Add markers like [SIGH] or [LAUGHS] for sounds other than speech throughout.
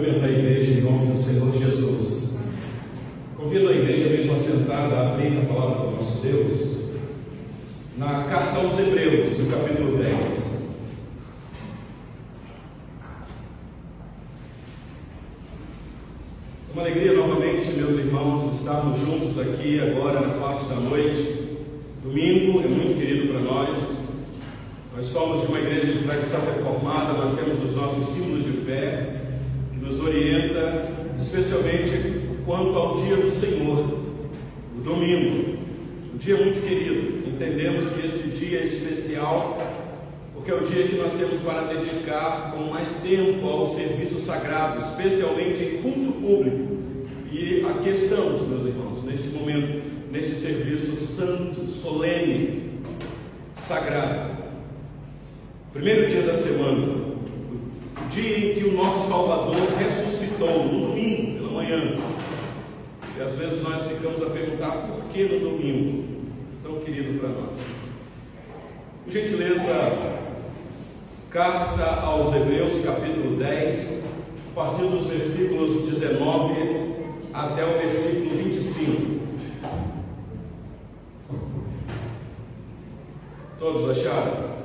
Cumprimento a igreja em nome do Senhor Jesus. Convido a igreja mesmo assentada a abrir a palavra do nosso Deus na carta aos Hebreus, no capítulo 10. É uma alegria novamente, meus irmãos, estarmos juntos aqui agora na parte da noite. Domingo é muito querido para nós. Nós somos de uma igreja de tradição reformada, nós temos os nossos símbolos de fé nos orienta, especialmente quanto ao dia do Senhor, o domingo. Um dia muito querido. Entendemos que esse dia é especial porque é o dia que nós temos para dedicar com mais tempo ao serviço sagrado, especialmente em culto público. E aqui estamos, meus irmãos, neste momento, neste serviço santo, solene, sagrado. Primeiro dia da semana, dia em que o nosso Salvador ressuscitou, no domingo, pela manhã. E às vezes nós ficamos a perguntar por que no domingo, tão querido para nós. Por gentileza, carta aos Hebreus, capítulo 10, a partir dos versículos 19 até o versículo 25. Todos acharam?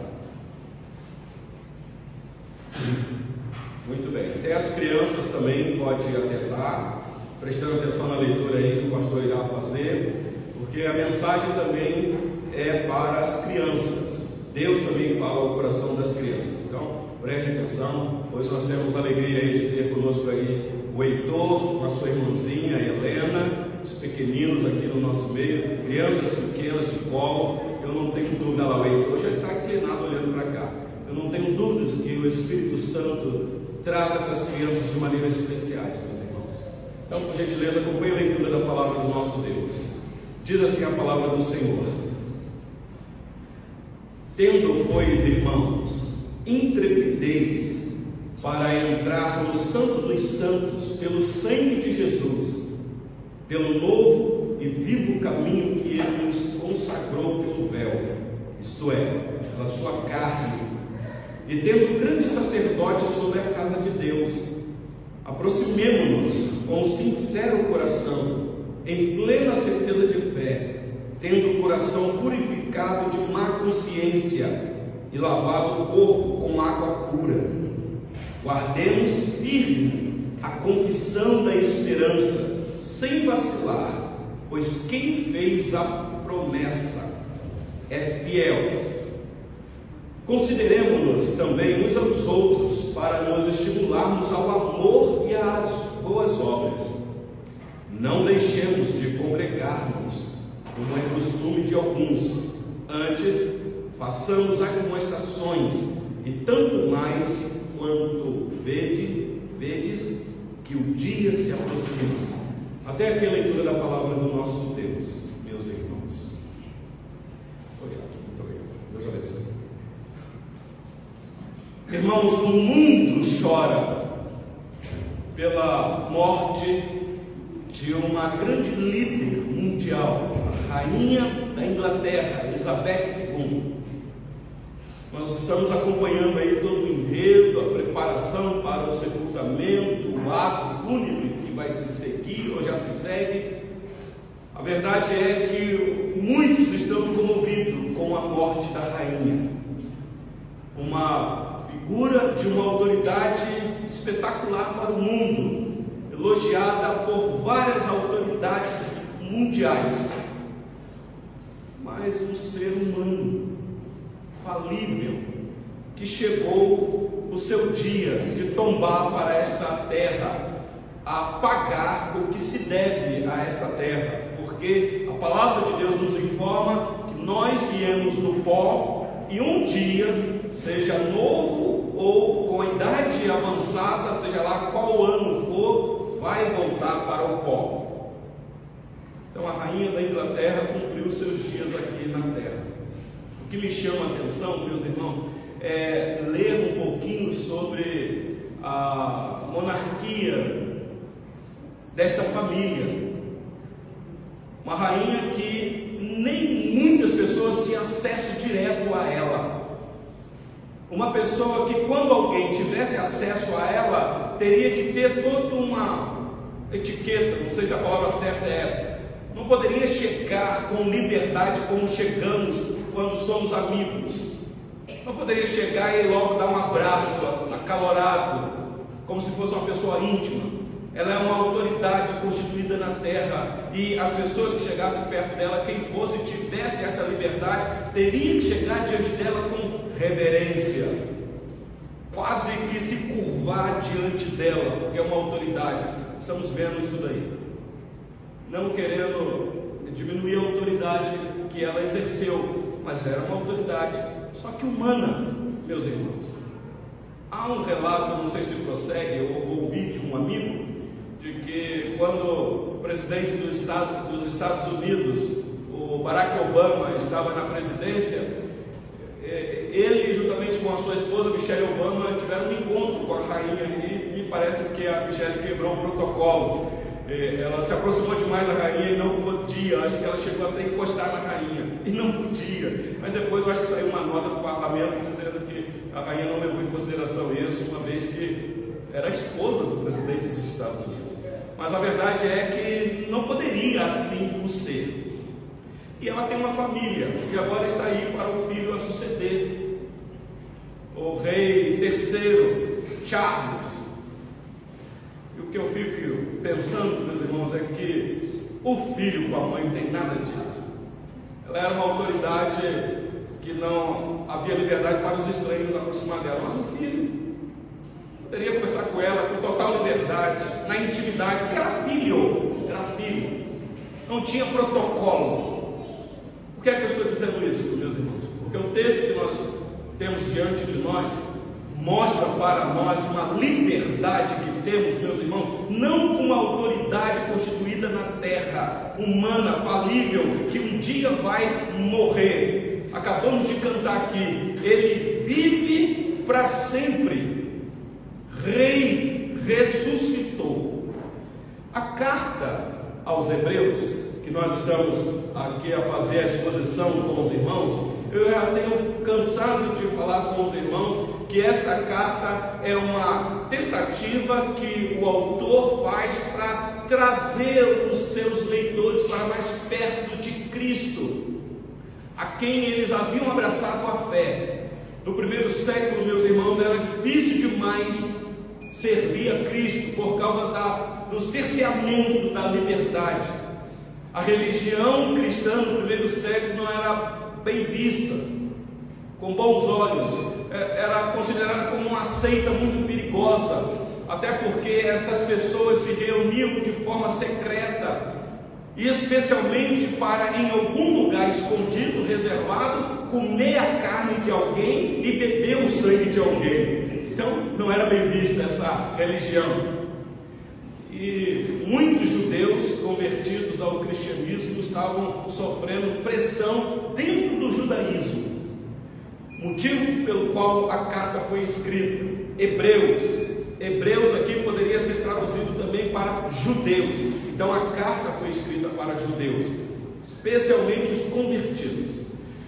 Muito bem. Até as crianças também pode atentar, prestando atenção na leitura aí que o pastor irá fazer, porque a mensagem também é para as crianças. Deus também fala ao coração das crianças. Então, preste atenção, pois nós temos a alegria aí de ter conosco aí o Heitor, com a sua irmãzinha, Helena, os pequeninos aqui no nosso meio, crianças pequenas de colo. Eu não tenho dúvida lá, o Heitor já está inclinado olhando para cá. Eu não tenho dúvidas que o Espírito Santo trata essas crianças de maneira especiais, meus irmãos. Então, por gentileza, acompanhe a leitura da palavra do nosso Deus. Diz assim a palavra do Senhor. Tendo, pois, irmãos, intrepidez para entrar no Santo dos Santos pelo sangue de Jesus, pelo novo e vivo caminho que Ele nos consagrou pelo véu, isto é, pela sua carne, e tendo grande sacerdote sobre a casa de Deus, aproximemo-nos com sincero coração, em plena certeza de fé, tendo o coração purificado de má consciência e lavado o corpo com água pura. Guardemos firme a confissão da esperança, sem vacilar, pois quem fez a promessa é fiel. Consideremos-nos também uns aos outros para nos estimularmos ao amor e às boas obras. Não deixemos de congregar-nos, como é costume de alguns. Antes, façamos admoestações, e tanto mais quanto vede, vedes que o dia se aproxima. Até aqui a leitura da palavra do nosso Deus, meus irmãos. Obrigado, muito obrigado. Deus abençoe. Irmãos, o mundo chora pela morte de uma grande líder mundial, a rainha da Inglaterra, Elizabeth II. Nós estamos acompanhando aí todo o enredo, a preparação para o sepultamento, o ato fúnebre que vai se seguir ou já se segue. A verdade é que muitos estão comovidos com a morte da rainha. Figura de uma autoridade espetacular para o mundo, elogiada por várias autoridades mundiais, mas um ser humano falível que chegou o seu dia de tombar para esta terra, a pagar o que se deve a esta terra, porque a palavra de Deus nos informa que nós viemos do pó e um dia, seja novo ou com a idade avançada, seja lá qual ano for, vai voltar para o pó. Então a rainha da Inglaterra cumpriu seus dias aqui na terra. O que me chama a atenção, meus irmãos, é ler um pouquinho sobre a monarquia desta família. Uma rainha que nem muitas pessoas tinham acesso direto a ela. Uma pessoa que, quando alguém tivesse acesso a ela, teria que ter toda uma etiqueta, não sei se a palavra certa é essa. Não poderia chegar com liberdade como chegamos quando somos amigos. Não poderia chegar e logo dar um abraço acalorado, como se fosse uma pessoa íntima. Ela é uma autoridade constituída na terra e as pessoas que chegassem perto dela, quem fosse tivesse esta liberdade, teria que chegar diante dela com reverência, quase que se curvar diante dela, porque é uma autoridade. Estamos vendo isso daí. Não querendo diminuir a autoridade que ela exerceu, mas era uma autoridade, só que humana, meus irmãos. Há um relato, não sei se prossegue, eu ouvi de um amigo, de que quando o presidente do estado, dos Estados Unidos, o Barack Obama, estava na presidência, ele, juntamente com a sua esposa Michelle Obama, tiveram um encontro com a rainha e me parece que a Michelle quebrou o protocolo. É, ela se aproximou demais da rainha e não podia, acho que ela chegou até a encostar na rainha e não podia. Mas depois eu acho que saiu uma nota do parlamento dizendo que a rainha não levou em consideração isso, uma vez que era a esposa do presidente dos Estados Unidos. Mas a verdade é que não poderia assim o ser. E ela tem uma família, que agora está aí para o filho a suceder. O rei terceiro, Charles. E o que eu fico pensando, meus irmãos, é que o filho com a mãe tem nada disso. Ela era uma autoridade que não havia liberdade para os estranhos aproximar dela, mas o filho poderia conversar com ela com total liberdade, na intimidade, porque era filho, era filho, não tinha protocolo. Que é que eu estou dizendo isso, meus irmãos? Porque o texto que nós temos diante de nós mostra para nós uma liberdade que temos, meus irmãos, não com uma autoridade constituída na terra, humana, falível, que um dia vai morrer. Acabamos de cantar aqui, ele vive para sempre. Rei ressuscitou. A carta aos Hebreus que nós estamos aqui a fazer a exposição com os irmãos, eu já tenho cansado de falar com os irmãos que esta carta é uma tentativa que o autor faz para trazer os seus leitores para mais perto de Cristo, a quem eles haviam abraçado a fé. No primeiro século, meus irmãos, era difícil demais servir a Cristo por causa da, do cerceamento da liberdade. A religião cristã no primeiro século não era bem vista, com bons olhos, é, era considerada como uma seita muito perigosa, até porque estas pessoas se reuniam de forma secreta, e especialmente para em algum lugar escondido, reservado, comer a carne de alguém e beber o sangue de alguém. Então não era bem vista essa religião. E muitos judeus convertidos ao cristianismo estavam sofrendo pressão dentro do judaísmo. Motivo pelo qual a carta foi escrita. Hebreus. Hebreus aqui poderia ser traduzido também para judeus. Então a carta foi escrita para judeus, especialmente os convertidos.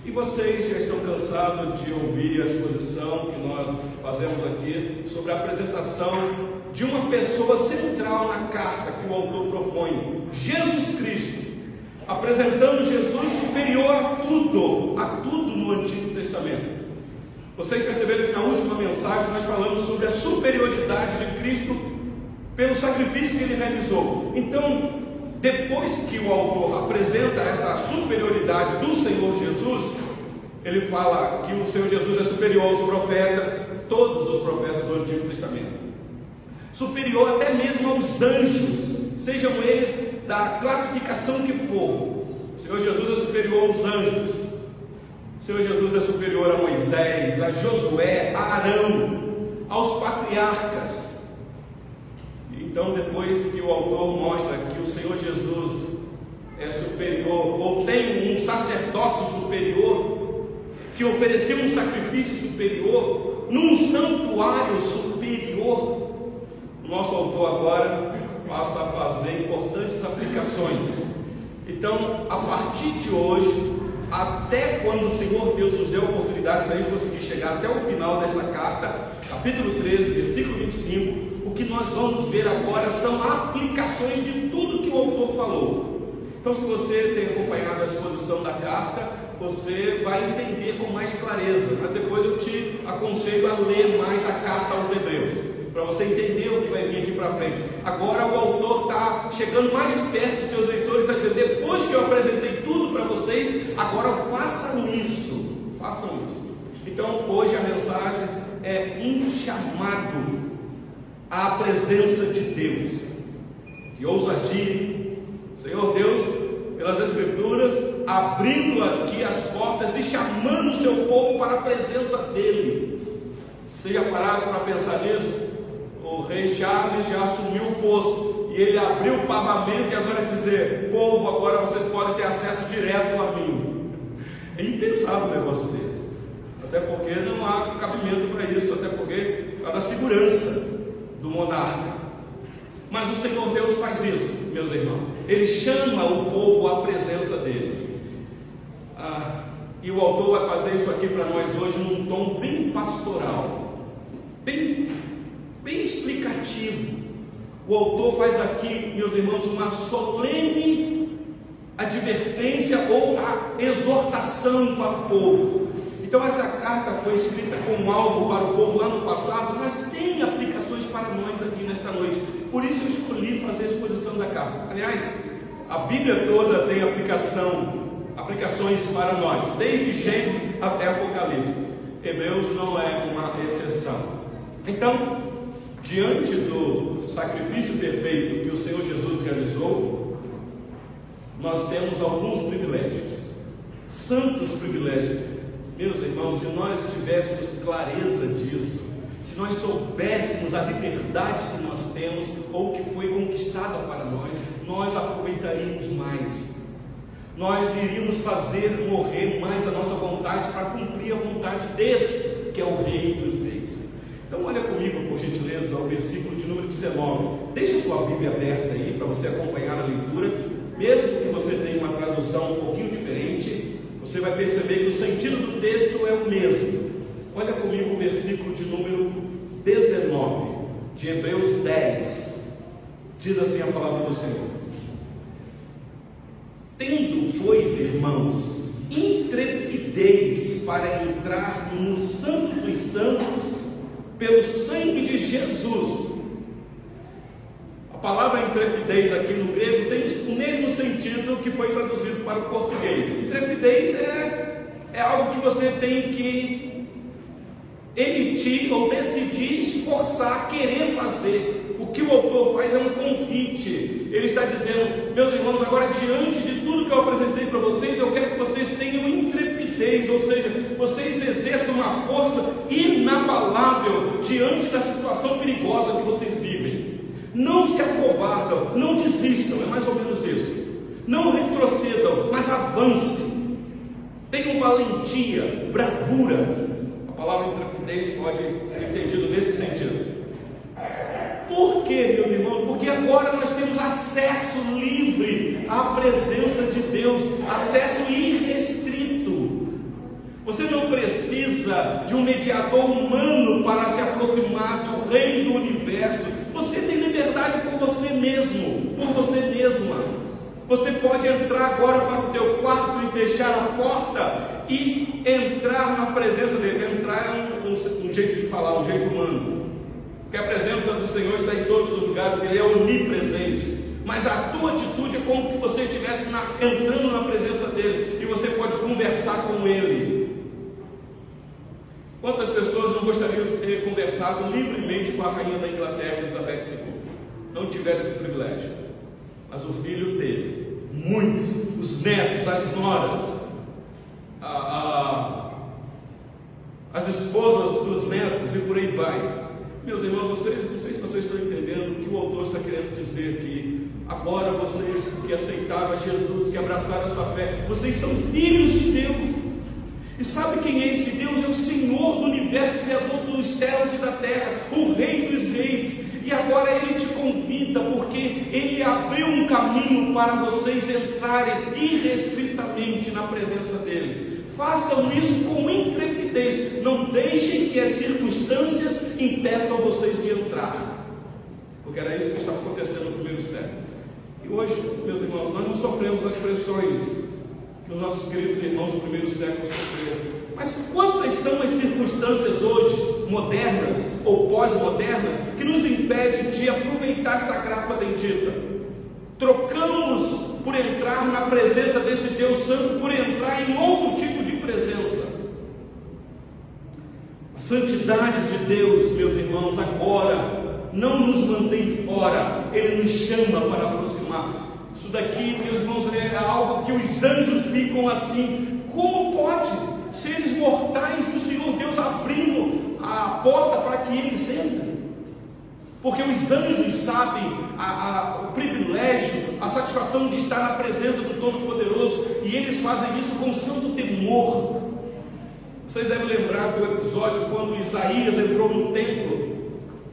E vocês já estão cansados de ouvir a exposição que nós fazemos aqui sobre a apresentação de uma pessoa central na carta que o autor propõe, Jesus Cristo, apresentando Jesus superior a tudo, a tudo no Antigo Testamento. Vocês perceberam que na última mensagem nós falamos sobre a superioridade de Cristo pelo sacrifício que ele realizou. Então, depois que o autor apresenta esta superioridade do Senhor Jesus, ele fala que o Senhor Jesus é superior aos profetas, todos os profetas do Antigo Testamento superior até mesmo aos anjos, sejam eles da classificação que for. O Senhor Jesus é superior aos anjos. O Senhor Jesus é superior a Moisés, a Josué, a Arão, aos patriarcas. Então, depois que o autor mostra que o Senhor Jesus é superior, ou tem um sacerdócio superior, que ofereceu um sacrifício superior, num santuário superior, o nosso autor agora passa a fazer importantes aplicações. Então, a partir de hoje, até quando o Senhor Deus nos deu a oportunidade, se a gente conseguir chegar até o final desta carta, capítulo 13, versículo 25, O que nós vamos ver agora são aplicações de tudo que o autor falou. Então, se você tem acompanhado a exposição da carta, você vai entender com mais clareza. Mas depois eu te aconselho a ler mais a carta aos Hebreus para você entender o que vai vir aqui para frente. Agora o autor está chegando mais perto dos seus leitores, está dizendo: depois que eu apresentei tudo para vocês, agora façam isso, façam isso. Então hoje a mensagem é um chamado à presença de Deus, de ousadia. Senhor Deus, pelas Escrituras, abrindo aqui as portas e chamando o seu povo para a presença dEle. Já pararam para pensar nisso? O rei Charles já assumiu o posto e ele abriu o pavamento e agora dizer: povo, agora vocês podem ter acesso direto a mim. É impensável um negócio desse, até porque não há cabimento para isso, até porque está na segurança do monarca. Mas o Senhor Deus faz isso, meus irmãos. Ele chama o povo à presença dele. Ah, e o autor vai fazer isso aqui para nós hoje num tom bem pastoral, bem bem explicativo. O autor faz aqui, meus irmãos, uma solene advertência ou a exortação para o povo. Então, essa carta foi escrita como alvo para o povo lá no passado, mas tem aplicações para nós aqui nesta noite. Por isso, eu escolhi fazer a exposição da carta. Aliás, a Bíblia toda tem aplicação, aplicações para nós, desde Gênesis até Apocalipse. Hebreus não é uma exceção. Então, diante do sacrifício perfeito que o Senhor Jesus realizou, nós temos alguns privilégios, santos privilégios. Meus irmãos, se nós tivéssemos clareza disso, se nós soubéssemos a liberdade que nós temos ou que foi conquistada para nós, nós aproveitaríamos mais. Nós iríamos fazer morrer mais a nossa vontade para cumprir a vontade desse, que é o Rei dos. Então olha comigo, por gentileza, ao versículo de número 19. Deixa sua Bíblia aberta aí para você acompanhar a leitura. Mesmo que você tenha uma tradução um pouquinho diferente, você vai perceber que o sentido do texto é o mesmo. Olha comigo o versículo de número 19 de Hebreus 10. Diz assim a palavra do Senhor: Tendo, pois, irmãos, intrepidez para entrar no Santo dos Santos pelo sangue de Jesus. A palavra intrepidez aqui no grego tem o mesmo sentido que foi traduzido para o português. Intrepidez é, é algo que você tem que emitir ou decidir, esforçar, querer fazer. Que o autor faz é um convite. Ele está dizendo, meus irmãos, agora diante de tudo que eu apresentei para vocês, eu quero que vocês tenham intrepidez, ou seja, vocês exerçam uma força inabalável diante da situação perigosa que vocês vivem. Não se acovardam, não desistam, é mais ou menos isso. Não retrocedam, mas avancem. Tenham valentia, bravura. A palavra intrepidez pode ser entendido nesse sentido. Quê, meus irmãos? Porque agora nós temos acesso livre à presença de Deus, acesso irrestrito. Você não precisa de um mediador humano para se aproximar do Rei do universo. Você tem liberdade por você mesmo, por você mesma. Você pode entrar agora para o teu quarto e fechar a porta e entrar na presença dele. Entrar é um, um, um jeito de falar, um jeito humano. Porque a presença do Senhor está em todos os lugares, Ele é onipresente. Mas a tua atitude é como se você estivesse na, entrando na presença dele e você pode conversar com ele. Quantas pessoas não gostariam de ter conversado livremente com a rainha da Inglaterra, Elizabeth II? Não tiveram esse privilégio. Mas o filho teve. Muitos, os netos, as noras, a, a, as esposas dos netos e por aí vai. Meus irmãos, vocês, não sei se vocês estão entendendo o que o autor está querendo dizer aqui. Agora vocês que aceitaram a Jesus, que abraçaram essa fé, vocês são filhos de Deus. E sabe quem é esse Deus? É o Senhor do universo, Criador dos céus e da terra, o Rei dos Reis. E agora Ele te convida, porque Ele abriu um caminho para vocês entrarem irrestritamente na presença dEle. Façam isso com intrepidez. Não deixem que as circunstâncias impeçam vocês de entrar. porque era isso que estava acontecendo no primeiro século. E hoje, meus irmãos, nós não sofremos as pressões que os nossos queridos irmãos do primeiro século sofreram. Mas quantas são as circunstâncias hoje, modernas ou pós-modernas, que nos impedem de aproveitar esta graça bendita? Trocamos por entrar na presença desse Deus Santo, por entrar em outro tipo de presença. A santidade de Deus, meus irmãos, agora não nos mantém fora, Ele nos chama para aproximar. Isso daqui, meus irmãos, é algo que os anjos ficam assim: como pode? Seres mortais, o Senhor Deus abrindo a porta para que eles entrem. Porque os anjos sabem a, a, o privilégio, a satisfação de estar na presença do Todo-Poderoso, e eles fazem isso com santo temor. Vocês devem lembrar do episódio quando Isaías entrou no templo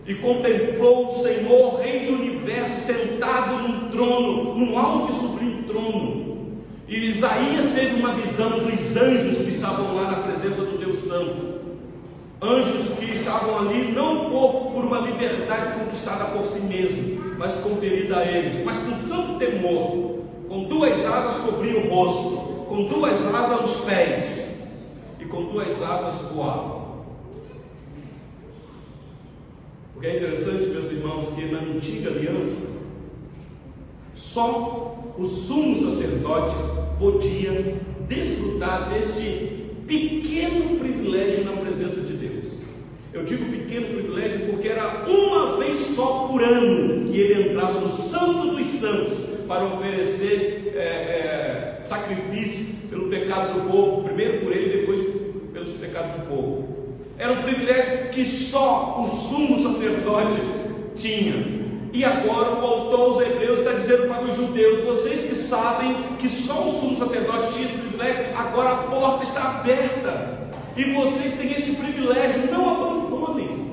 e contemplou o Senhor, Rei do universo, sentado num trono, num alto e sublime trono. E Isaías teve uma visão dos anjos que estavam lá na presença do Deus Santo. Anjos que estavam ali não por, por uma liberdade conquistada por si mesmo, mas conferida a eles, mas com santo temor. Com duas asas cobriam o rosto, com duas asas os pés, com duas asas voavam. que é interessante, meus irmãos, que na antiga aliança, só o sumo sacerdote podia desfrutar deste pequeno privilégio na presença de Deus. Eu digo pequeno privilégio porque era uma vez só por ano que ele entrava no Santo dos Santos para oferecer é, é, sacrifício pelo pecado do povo, primeiro por ele, e depois pelos pecados do povo. Era um privilégio que só o sumo sacerdote tinha. E agora o autor aos Hebreus está dizendo para os judeus: vocês que sabem que só o sumo sacerdote tinha esse privilégio, agora a porta está aberta. E vocês têm este privilégio, não abandonem.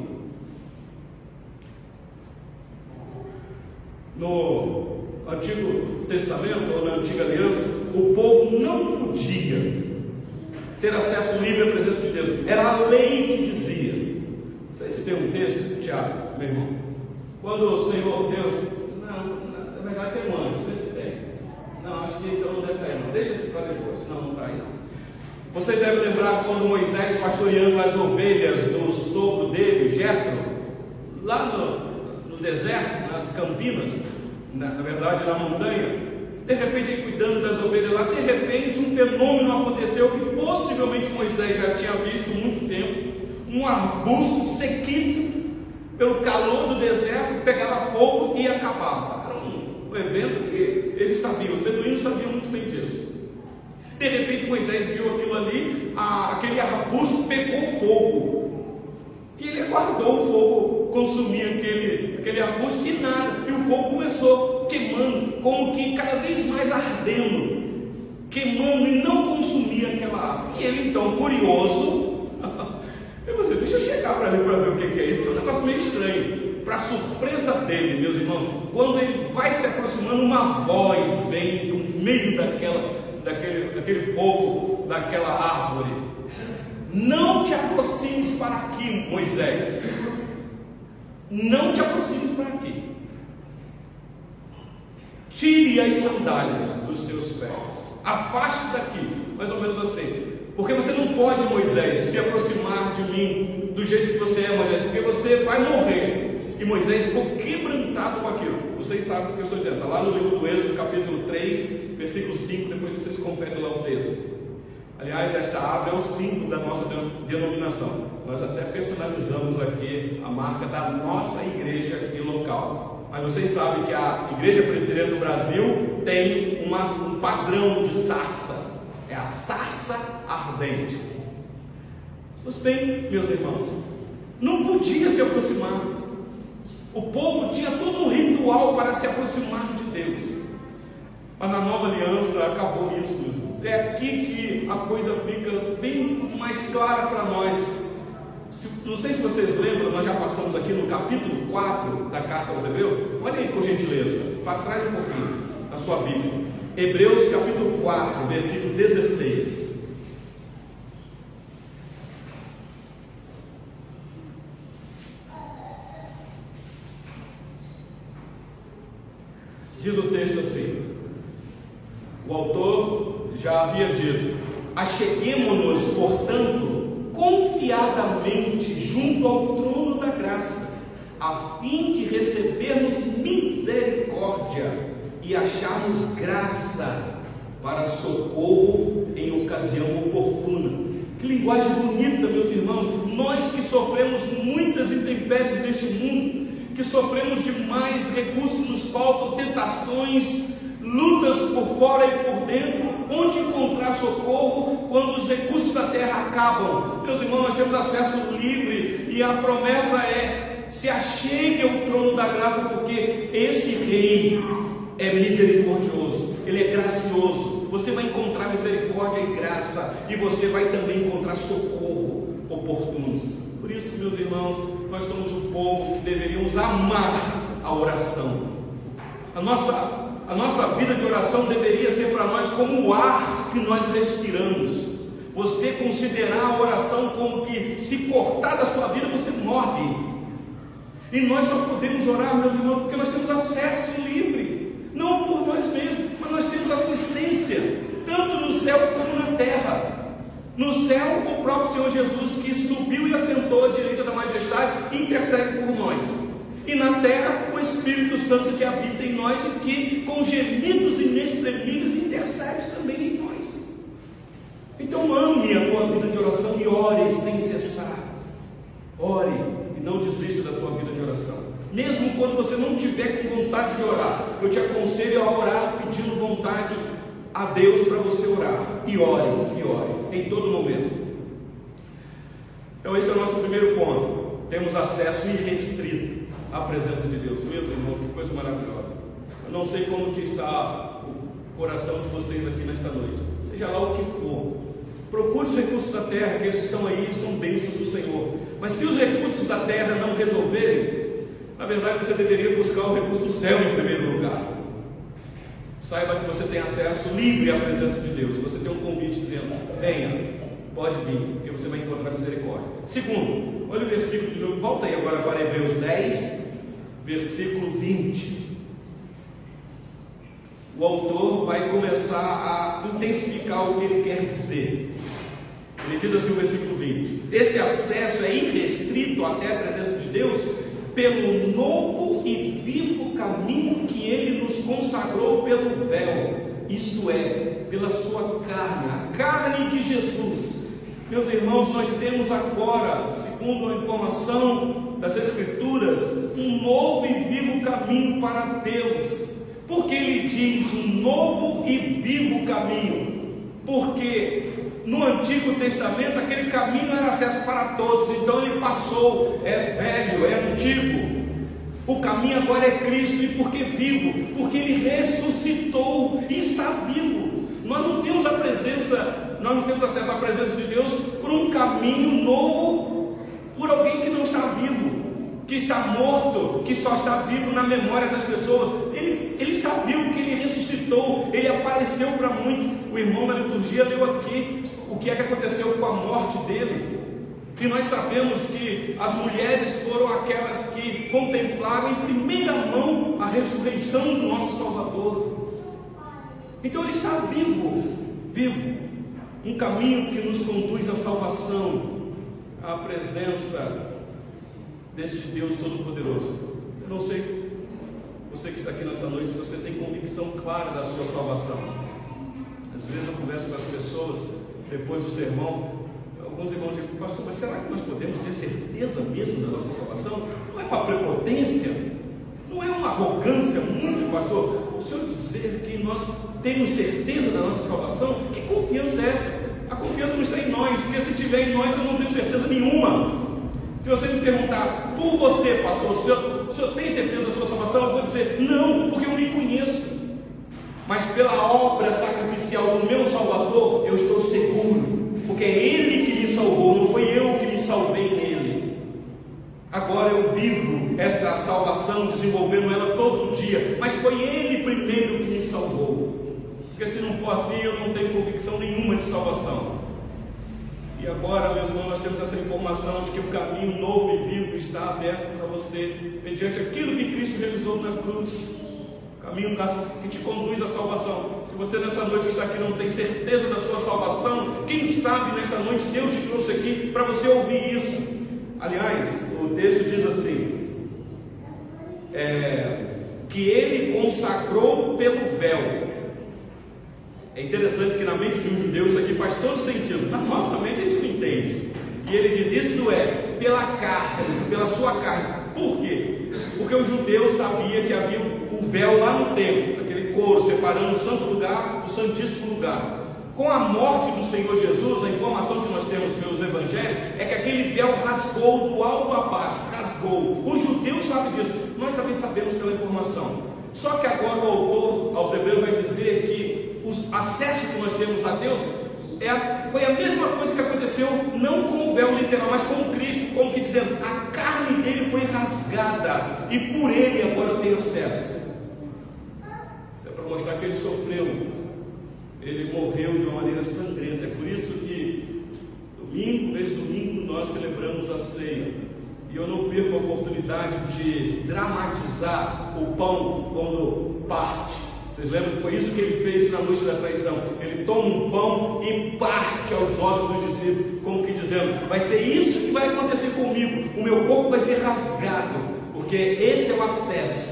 No Antigo Testamento, ou na Antiga Aliança, o povo não podia ter acesso livre à presença de Deus. Era a lei que dizia. Não sei se tem um texto, Tiago, meu irmão. Quando o Senhor Deus. Não, na verdade tem um antes, vê se tem. Não, acho que então não deve estar aí, não. Deixa esse para depois. Não, não está aí não. Vocês devem lembrar quando Moisés pastoreando as ovelhas do sogro dele, Jetro, lá no, no deserto, nas campinas, na, na verdade na montanha, de repente cuidando das ovelhas lá, de repente um fenômeno aconteceu que possivelmente Moisés já tinha visto há muito tempo, um arbusto sequíssimo, pelo calor do deserto, pegava fogo e acabava. Era um, evento que eles sabiam, os beduínos sabiam muito bem disso. De repente Moisés viu aquilo ali, aquele arbusto pegou fogo. E ele aguardou o fogo consumir aquele, aquele arbusto e nada. E o fogo começou queimando, como que cada vez mais ardendo, queimando e não consumia aquela árvore. E ele então, curioso, [LAUGHS] você, deixa eu chegar para ver, para ver o que é isso, que é um negócio meio estranho. Para surpresa dele, meus irmãos, quando ele vai se aproximando, uma voz vem do meio daquela, daquele, daquele fogo, daquela árvore. Não te aproximes para aqui, Moisés. Não te aproximes para aqui. Tire as sandálias dos teus pés. Afaste daqui, mais ou menos assim. Porque você não pode, Moisés, se aproximar de mim do jeito que você é, Moisés, porque você vai morrer. E Moisés ficou quebrantado com aquilo. Vocês sabem o que eu estou dizendo. Está lá no livro do Êxodo, capítulo 3, versículo 5. Depois vocês conferem lá o texto. Aliás, esta árvore é o símbolo da nossa denominação. Nós até personalizamos aqui a marca da nossa igreja aqui local. Mas vocês sabem que a Igreja Presbiteriana do Brasil tem uma, um padrão de sarça. É a sarça ardente. Pois bem, meus irmãos, não podia se aproximar. O povo tinha todo um ritual para se aproximar de Deus. Mas na nova aliança acabou isso. É aqui que a coisa fica bem mais clara para nós não sei se vocês lembram, nós já passamos aqui no capítulo 4 da carta aos Hebreus. Olha aí, por gentileza, para trás um pouquinho na sua Bíblia. Hebreus capítulo 4, versículo 16. Diz o texto assim: o autor já havia dito: Acheguemo-nos, portanto, confiadamente junto ao trono da graça, a fim de recebermos misericórdia e acharmos graça para socorro em ocasião oportuna. Que linguagem bonita, meus irmãos. Nós que sofremos muitas intempéries neste mundo, que sofremos demais, recursos nos faltam, tentações, lutas por fora e por dentro, onde encontrar socorro quando os recursos da terra acabam. Meus irmãos, nós temos acesso livre e a promessa é: se achegue ao trono da graça, porque esse rei é misericordioso, ele é gracioso. Você vai encontrar misericórdia e graça, e você vai também encontrar socorro oportuno. Por isso, meus irmãos, nós somos o povo que deveríamos amar a oração. A nossa a nossa vida de oração deveria ser para nós como o ar que nós respiramos. Você considerar a oração como que se cortar da sua vida você morre. E nós só podemos orar, meus irmãos, porque nós temos acesso livre. Não por nós mesmos, mas nós temos assistência, tanto no céu como na terra. No céu, o próprio Senhor Jesus, que subiu e assentou à direita da majestade, intercede por nós e na terra o Espírito Santo que habita em nós e que, com gemidos inexprimíveis, intercede também em nós. Então, ame a tua vida de oração e ore sem cessar. Ore e não desista da tua vida de oração. Mesmo quando você não tiver com vontade de orar, eu te aconselho a orar pedindo vontade a Deus para você orar. E ore, e ore, em todo momento. Então, esse é o nosso primeiro ponto. Temos acesso irrestrito a presença de Deus. Meus irmãos, que coisa maravilhosa. Eu não sei como que está o coração de vocês aqui nesta noite. Seja lá o que for. Procure os recursos da terra, que eles estão aí, são bênçãos do Senhor. Mas se os recursos da terra não resolverem, na verdade você deveria buscar o recurso do céu em primeiro lugar. Saiba que você tem acesso livre à presença de Deus. Você tem um convite dizendo: venha, pode vir, porque você vai encontrar misericórdia. Segundo, olha o versículo de novo, volta aí agora para Hebreus 10, versículo 20. O autor vai começar a intensificar o que ele quer dizer. Ele diz assim o versículo 20: Esse acesso é irrestrito até a presença de Deus pelo novo e vivo caminho que ele nos consagrou pelo véu, isto é, pela sua carne, a carne de Jesus meus irmãos, nós temos agora, segundo a informação das Escrituras, um novo e vivo caminho para Deus. Porque ele diz um novo e vivo caminho? Porque no Antigo Testamento aquele caminho era acesso para todos, então ele passou, é velho, é antigo. O caminho agora é Cristo, e porque vivo? Porque ele ressuscitou e está vivo. Nós não temos a presença nós não temos acesso à presença de Deus por um caminho novo, por alguém que não está vivo, que está morto, que só está vivo na memória das pessoas. Ele, ele está vivo porque ele ressuscitou, ele apareceu para muitos. O irmão da liturgia leu aqui o que é que aconteceu com a morte dele. E nós sabemos que as mulheres foram aquelas que contemplaram em primeira mão a ressurreição do nosso Salvador. Então ele está vivo, vivo um caminho que nos conduz à salvação, à presença deste Deus Todo-Poderoso. Eu não sei, você que está aqui nessa noite, você tem convicção clara da sua salvação. Às vezes eu converso com as pessoas depois do sermão, alguns irmãos dizem, pastor, mas será que nós podemos ter certeza mesmo da nossa salvação? Não é uma prepotência, não é uma arrogância muito, pastor, o senhor dizer que nós temos certeza da nossa salvação, que confiança é essa? A confiança não está em nós, porque se tiver em nós eu não tenho certeza nenhuma. Se você me perguntar, por você, pastor, o senhor, o senhor tem certeza da sua salvação? Eu vou dizer, não, porque eu me conheço. Mas pela obra sacrificial do meu Salvador, eu estou seguro, porque é Ele que me salvou, não foi eu que me salvei nele. Agora eu vivo esta salvação, desenvolvendo ela todo dia, mas foi Ele primeiro que me salvou. Porque se não for assim, eu não tenho convicção nenhuma de salvação. E agora, meus irmãos, nós temos essa informação de que o caminho novo e vivo está aberto para você, mediante aquilo que Cristo realizou na cruz. caminho que te conduz à salvação. Se você nessa noite está aqui não tem certeza da sua salvação, quem sabe nesta noite Deus te trouxe aqui para você ouvir isso. Aliás, o texto diz assim: é, que ele consagrou pelo véu. É interessante que na mente de um judeu isso aqui faz todo sentido. Na nossa mente a gente não entende. E ele diz: Isso é pela carne, pela sua carne. Por quê? Porque o judeu sabia que havia o véu lá no templo, aquele couro separando o santo lugar do santíssimo lugar. Com a morte do Senhor Jesus, a informação que nós temos pelos evangelhos é que aquele véu rasgou do alto a baixo, rasgou. O judeu sabe disso, nós também sabemos pela informação. Só que agora o autor aos Hebreus vai dizer que o acesso que nós temos a Deus é, foi a mesma coisa que aconteceu, não com o véu literal, mas com Cristo, como que dizendo, a carne dele foi rasgada, e por ele agora eu tenho acesso. Isso é para mostrar que ele sofreu, ele morreu de uma maneira sangrenta. É por isso que domingo, vez domingo, nós celebramos a ceia. E eu não perco a oportunidade de dramatizar o pão quando parte vocês lembram que foi isso que ele fez na noite da traição? Ele toma um pão e parte aos olhos do discípulo, como que dizendo: Vai ser isso que vai acontecer comigo, o meu corpo vai ser rasgado, porque este é o acesso.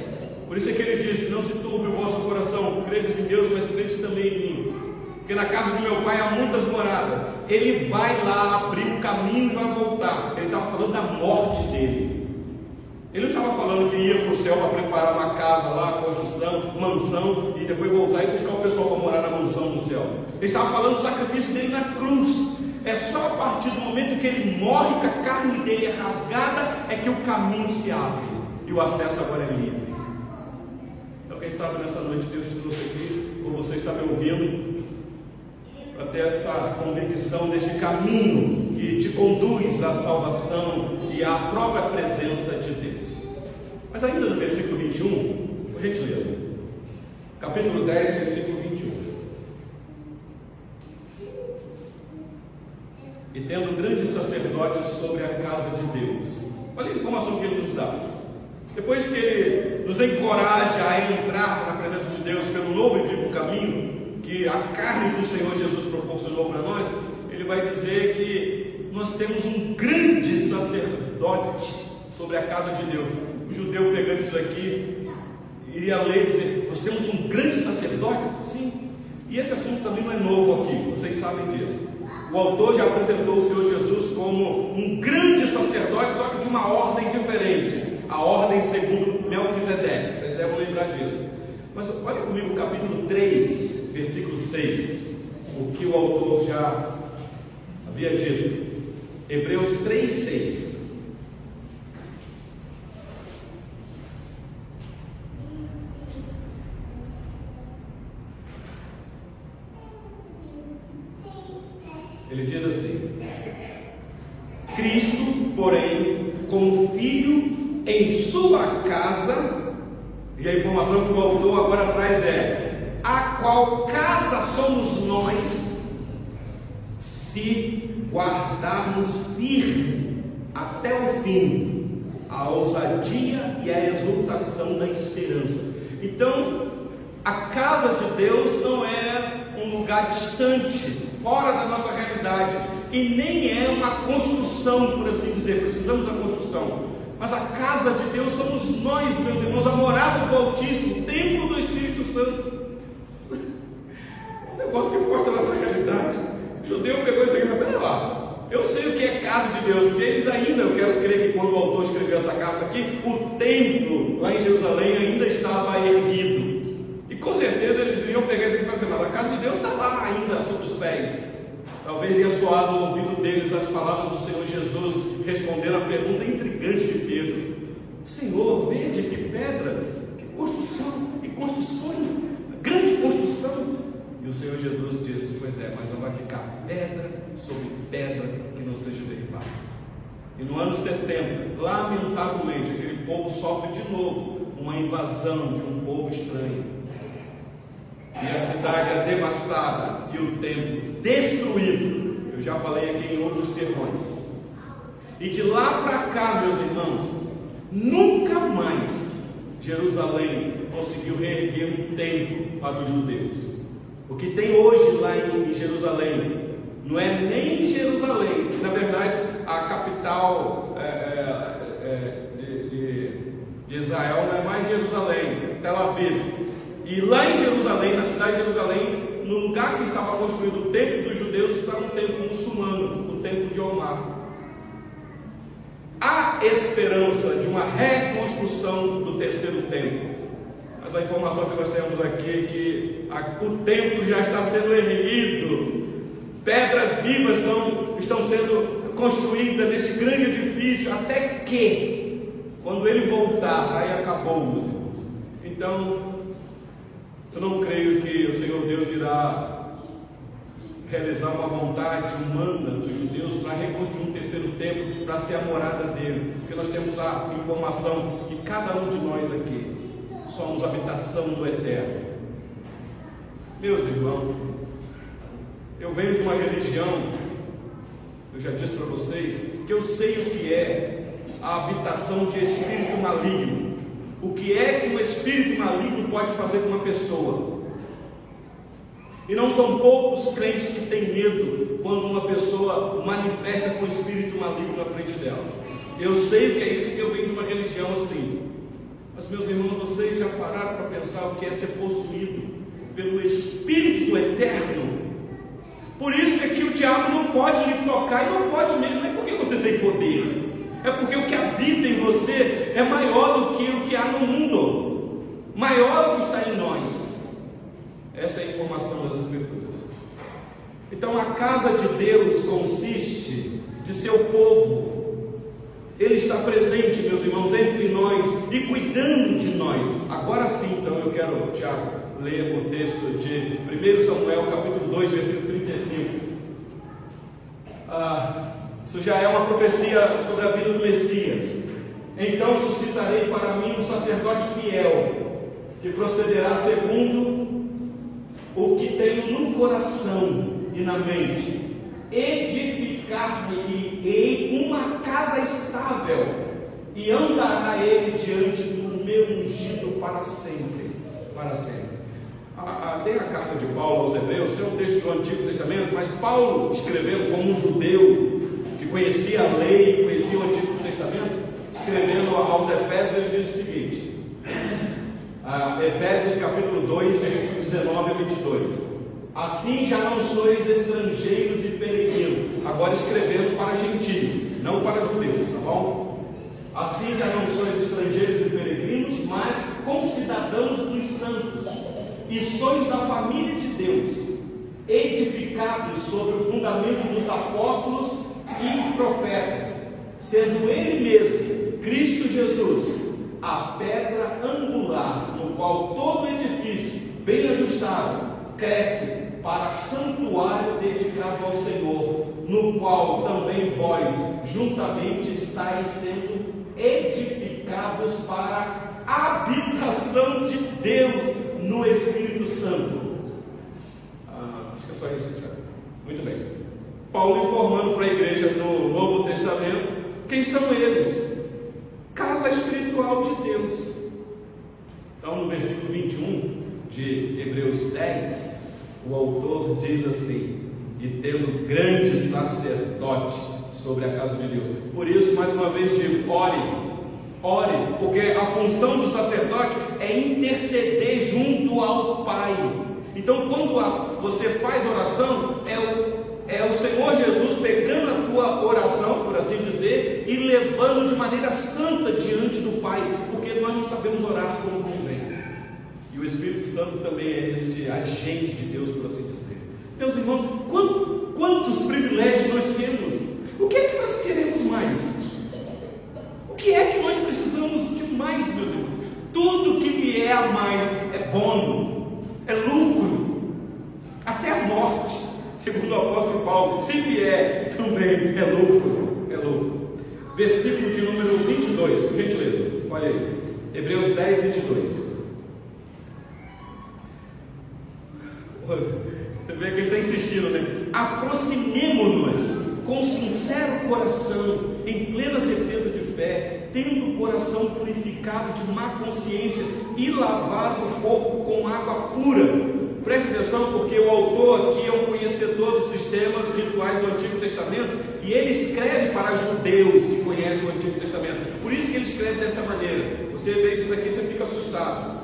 Por isso é que ele disse: Não se turbe o vosso coração, credes em Deus, mas credes também em mim. Porque na casa do meu pai há muitas moradas. Ele vai lá abrir o caminho e vai voltar. Ele estava falando da morte dele. Ele não estava falando que ia para o céu para preparar uma casa lá, construção, mansão, e depois voltar e buscar o pessoal para morar na mansão do céu. Ele estava falando do sacrifício dele na cruz. É só a partir do momento que ele morre, que a carne dele é rasgada, é que o caminho se abre e o acesso agora é livre. Então, quem sabe nessa noite Deus te trouxe aqui, ou você está me ouvindo, para ter essa convicção deste caminho que te conduz à salvação e à própria presença de Deus. Mas ainda no versículo 21, por gentileza, capítulo 10, versículo 21. E tendo grandes sacerdotes sobre a casa de Deus. Olha a informação que ele nos dá. Depois que ele nos encoraja a entrar na presença de Deus pelo novo e vivo caminho que a carne do Senhor Jesus proporcionou para nós, ele vai dizer que nós temos um grande sacerdote sobre a casa de Deus o judeu pregando isso daqui, iria ler e dizer: Nós temos um grande sacerdote? Sim. E esse assunto também não é novo aqui, vocês sabem disso. O autor já apresentou o Senhor Jesus como um grande sacerdote, só que de uma ordem diferente a ordem segundo Melquisedeque. Vocês devem lembrar disso. Mas olha comigo o capítulo 3, versículo 6, o que o autor já havia dito. Hebreus 3, 6. Ele diz assim: Cristo, porém, como filho em sua casa, e a informação que o autor agora traz é: a qual casa somos nós, se guardarmos firme até o fim a ousadia e a exultação da esperança. Então, a casa de Deus não é um lugar distante, fora da nossa realidade, e nem é uma construção, por assim dizer, precisamos da construção. Mas a casa de Deus somos nós, meus irmãos, a morada do Altíssimo, templo do Espírito Santo. [LAUGHS] Um negócio que foge da nossa realidade. O judeu pegou isso aqui e falou: pera lá, eu sei o que é casa de Deus, eles ainda, eu quero crer que quando o autor escreveu essa carta aqui, o templo lá em Jerusalém ainda estava erguido. E com certeza eles iriam pegar isso e assim, mas a casa de Deus está lá ainda os pés. Talvez ia soar no ouvido deles as palavras do Senhor Jesus respondendo a pergunta intrigante de Pedro. Senhor, veja que pedras, que construção, que construções, grande construção. E o Senhor Jesus disse, pois é, mas não vai ficar pedra sobre pedra que não seja derribada. E no ano 70, lamentavelmente, aquele povo sofre de novo uma invasão de um povo estranho e a cidade é devastada e o templo destruído. Eu já falei aqui em outros sermões. E de lá para cá, meus irmãos, nunca mais Jerusalém conseguiu reerguer um templo para os judeus. O que tem hoje lá em Jerusalém não é nem Jerusalém, na verdade a capital é, é, é, de, de, Israel não é mais Jerusalém, Tel Aviv. E lá em Jerusalém, na cidade de Jerusalém, no lugar que estava construído o templo dos judeus, está um templo muçulmano, o templo de Omar. Há esperança de uma reconstrução do terceiro templo. Mas a informação que nós temos aqui é que a, o templo já está sendo erguido, pedras vivas são, estão sendo construídas neste grande edifício, até que, quando ele voltar, aí acabou, meus irmãos. Então, eu não creio que o Senhor Deus irá realizar uma vontade humana dos judeus para reconstruir um terceiro templo para ser a morada dele, porque nós temos a informação que cada um de nós aqui somos habitação do Eterno. Meus irmãos, eu venho de uma religião, eu já disse para vocês, que eu sei o que é a habitação de espírito maligno. O que é que o espírito maligno pode fazer com uma pessoa? E não são poucos crentes que têm medo quando uma pessoa manifesta com o espírito maligno na frente dela. Eu sei o que é isso, que eu venho de uma religião assim. Mas, meus irmãos, vocês já pararam para pensar o que é ser possuído pelo Espírito do Eterno? Por isso é que o diabo não pode lhe tocar, e não pode mesmo, não é porque você tem poder, é porque o que habita em você é maior do que o que há no mundo, maior do que está em nós. Esta é a informação das Escrituras. Então, a casa de Deus consiste de seu povo. Ele está presente, meus irmãos, entre nós e cuidando de nós. Agora sim, então, eu quero, Tiago, ler o texto de 1 Samuel, capítulo 2, versículo 35. Ah, isso já é uma profecia sobre a vida do Messias. Então suscitarei para mim um sacerdote fiel, que procederá segundo o que tenho no coração e na mente, edificar-lhe uma casa estável, e andará ele diante do meu ungido para sempre. Para sempre. Ah, ah, tem a carta de Paulo aos Hebreus, é um texto do Antigo Testamento, mas Paulo, escrevendo como um judeu que conhecia a lei, conhecia o Antigo escrevendo aos Efésios, ele diz o seguinte: ah, Efésios capítulo 2, versículo 19 a 22. Assim já não sois estrangeiros e peregrinos, agora escrevendo para gentios, não para judeus, tá bom? Assim já não sois estrangeiros e peregrinos, mas concidadãos dos santos, e sois da família de Deus, edificados sobre o fundamento dos apóstolos e profetas, sendo Ele mesmo, Cristo Jesus, a pedra angular, no qual todo edifício bem ajustado cresce para santuário dedicado ao Senhor, no qual também vós juntamente estáis sendo edificados para a habitação de Deus no Espírito Santo. Ah, acho que é só isso, Tiago. Muito bem. Paulo informando para a igreja no Novo Testamento quem são eles casa espiritual de Deus. Então, no versículo 21 de Hebreus 10, o autor diz assim: E tendo grande sacerdote sobre a casa de Deus. Por isso, mais uma vez digo: ore, ore, porque a função do sacerdote é interceder junto ao Pai. Então, quando você faz oração, é o é o Senhor Jesus pegando a tua oração, por assim dizer, e levando de maneira santa diante do Pai, porque nós não sabemos orar como convém. E o Espírito Santo também é este agente de Deus, por assim dizer. Meus irmãos, quantos, quantos privilégios nós temos? O que é que nós queremos mais? O que é que nós precisamos de mais, meus irmãos? Tudo que vier a mais é bônus, é lucro, até a morte. Segundo o apóstolo Paulo, se vier também é lucro, Versículo de número 22, por gentileza, olha aí, Hebreus 10, 22. Você vê que ele está insistindo, né? Aproximemo-nos com sincero coração, em plena certeza de fé, tendo o coração purificado de má consciência e lavado o corpo com água pura. Preste atenção, porque o autor aqui é um conhecedor dos sistemas rituais do Antigo Testamento e ele escreve para judeus que conhecem o Antigo Testamento. Por isso que ele escreve dessa maneira. Você vê isso daqui, você fica assustado.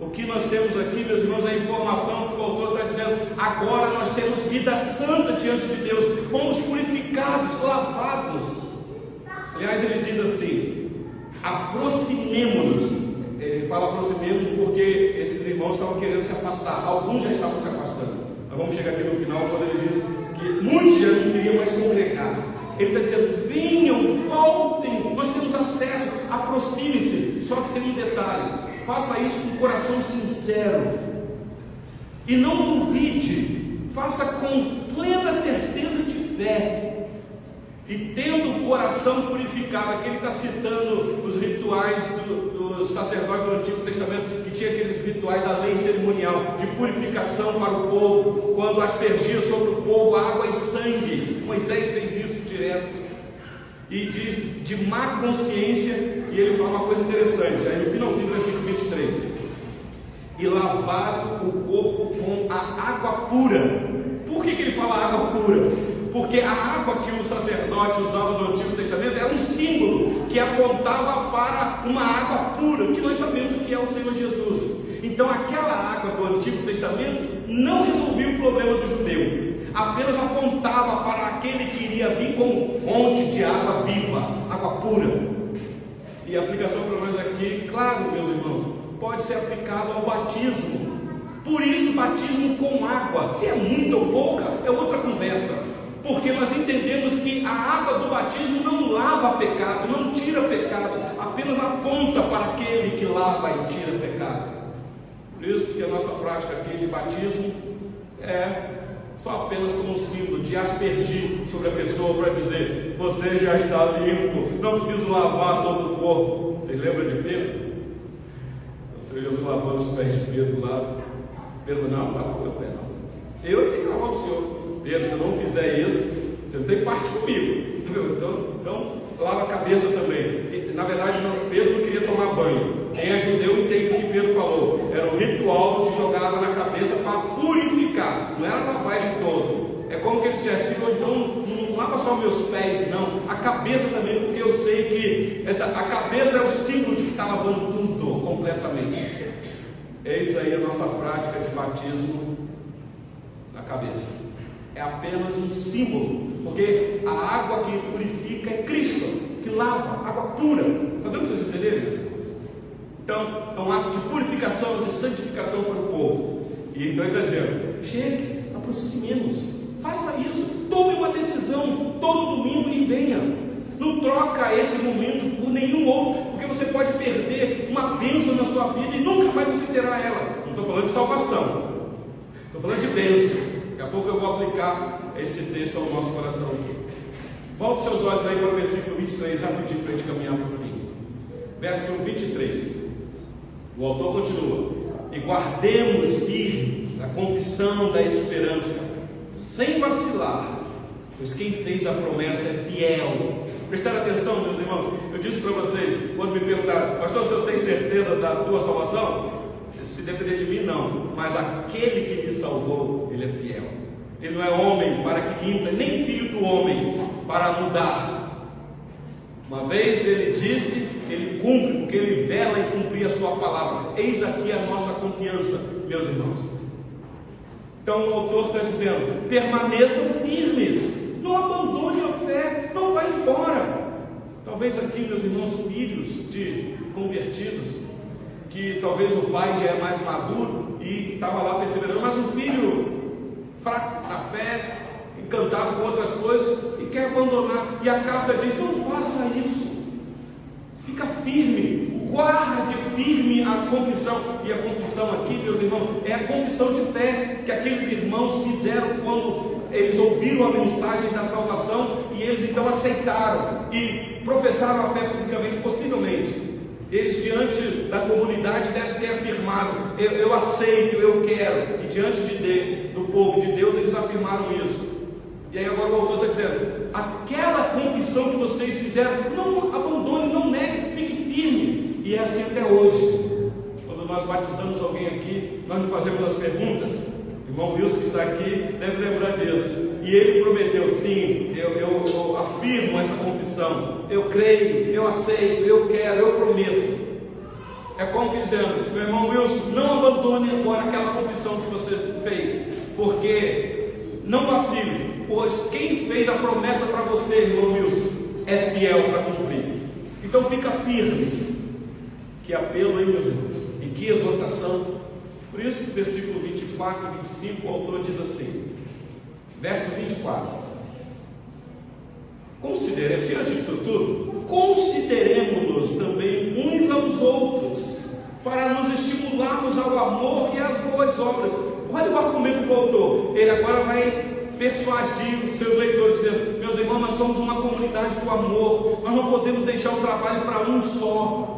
O que nós temos aqui, meus irmãos, é a informação que o autor está dizendo. Agora nós temos vida santa diante de Deus, fomos purificados, lavados. Aliás, ele diz assim: aproximemos-nos. Ele fala aproximemos porque esses irmãos estavam querendo se afastar, alguns já estavam se afastando. Nós vamos chegar aqui no final quando ele diz muitos já não queriam mais congregar. Ele está dizendo: venham, voltem, nós temos acesso, aproxime-se. Só que tem um detalhe: faça isso com coração sincero. E não duvide, faça com plena certeza de fé. E tendo o coração purificado, aqui ele está citando os rituais do, do sacerdote do Antigo Testamento, que tinha aqueles rituais da lei cerimonial, de purificação para o povo, quando aspergia sobre o povo água e sangue. Moisés fez isso direto. E diz de má consciência, e ele fala uma coisa interessante, aí no finalzinho do versículo 23. E lavado o corpo com a água pura. Por que, que ele fala água pura? Porque a água que o sacerdote usava no Antigo Testamento era um símbolo que apontava para uma água pura, que nós sabemos que é o Senhor Jesus. Então aquela água do Antigo Testamento não resolvia o problema do judeu, apenas apontava para aquele que iria vir como fonte de água viva, água pura. E a aplicação para nós aqui, claro, meus irmãos, pode ser aplicado ao batismo. Por isso, batismo com água, se é muita ou pouca, é outra conversa. Porque nós entendemos que a água do batismo não lava pecado, não tira pecado, apenas aponta para aquele que lava e tira pecado. Por isso que a nossa prática aqui de batismo é só apenas como símbolo de aspergir sobre a pessoa para dizer: Você já está limpo, não preciso lavar todo o corpo. Vocês lembram de Pedro? O Jesus lavando os pés de Pedro lá. Pedro, não, não meu pé, não. Eu tenho que lavar o Senhor. Pedro, se eu não fizer isso, você não tem parte comigo. [LAUGHS] Então, então lava a cabeça também. Na verdade, Pedro não queria tomar banho. Quem é judeu entende o que Pedro falou. Era um ritual de jogar água na cabeça para purificar. Não era lavar ele todo. É como que ele dissesse, então não lava só meus pés, não. A cabeça também, porque eu sei que é a cabeça é o símbolo de que está lavando tudo completamente. Eis aí a nossa prática de batismo na cabeça é apenas um símbolo, porque a água que purifica é Cristo, que lava, água pura. Está dando para vocês entenderem, meus irmãos? Então, é um ato de purificação, de santificação para o povo. E então ele está dizendo: chegue-se, aproximemos, faça isso, tome uma decisão todo domingo e venha. Não troca esse momento por nenhum outro, porque você pode perder uma bênção na sua vida e nunca mais você terá ela. Não estou falando de salvação, estou falando de bênção. Daqui a pouco eu vou aplicar esse texto ao nosso coração aqui. Volte seus olhos aí para o versículo 23, rapidinho para a gente caminhar para o fim. Verso 23. O autor continua: E guardemos firme a confissão da esperança, sem vacilar, pois quem fez a promessa é fiel. Prestaram atenção, meus irmãos? Eu disse para vocês, quando me perguntaram, pastor, você tem certeza da tua salvação? Se depender de mim, não. Mas aquele que me salvou, ele é fiel. Ele não é homem para que minta, nem filho do homem para mudar. Uma vez ele disse, ele cumpre, porque ele vela em cumprir a sua palavra. Eis aqui a nossa confiança, meus irmãos. Então o autor está dizendo: permaneçam firmes, não abandone a fé, não vá embora. Talvez aqui, meus irmãos, filhos de convertidos, que talvez o pai já é mais maduro e estava lá perseverando, mas um filho fraco na fé, encantado com outras coisas e quer abandonar. E a carta diz: não faça isso, fica firme, guarde firme a confissão. E a confissão aqui, meus irmãos, é a confissão de fé que aqueles irmãos fizeram quando eles ouviram a mensagem da salvação e eles então aceitaram e professaram a fé publicamente, possivelmente. Eles, diante da comunidade, devem ter afirmado: eu, eu aceito, eu quero. E diante de, do povo de Deus, eles afirmaram isso. E aí agora o autor está dizendo: aquela confissão que vocês fizeram, não abandone, não negue, fique firme. E é assim até hoje. Quando nós batizamos alguém aqui, nós não fazemos as perguntas. Irmão Wilson que está aqui deve lembrar disso. E ele prometeu, sim, eu, eu, eu afirmo essa confissão. Eu creio, eu aceito, eu quero, eu prometo. É como que dizendo, meu irmão Wilson, não abandone agora aquela confissão que você fez, porque não vacile, pois quem fez a promessa para você, irmão Wilson, é fiel para cumprir. Então fica firme. Que apelo aí, meus irmãos, e que exortação. Por isso, no versículo 24 e 25, o autor diz assim, verso 24: Consideremos, diante disso tudo, consideremos-nos também uns aos outros, para nos estimularmos ao amor e às boas obras. Olha o argumento do autor, ele agora vai persuadir os seus leitores, dizendo: Meus irmãos, nós somos uma comunidade do amor, nós não podemos deixar o trabalho para um só,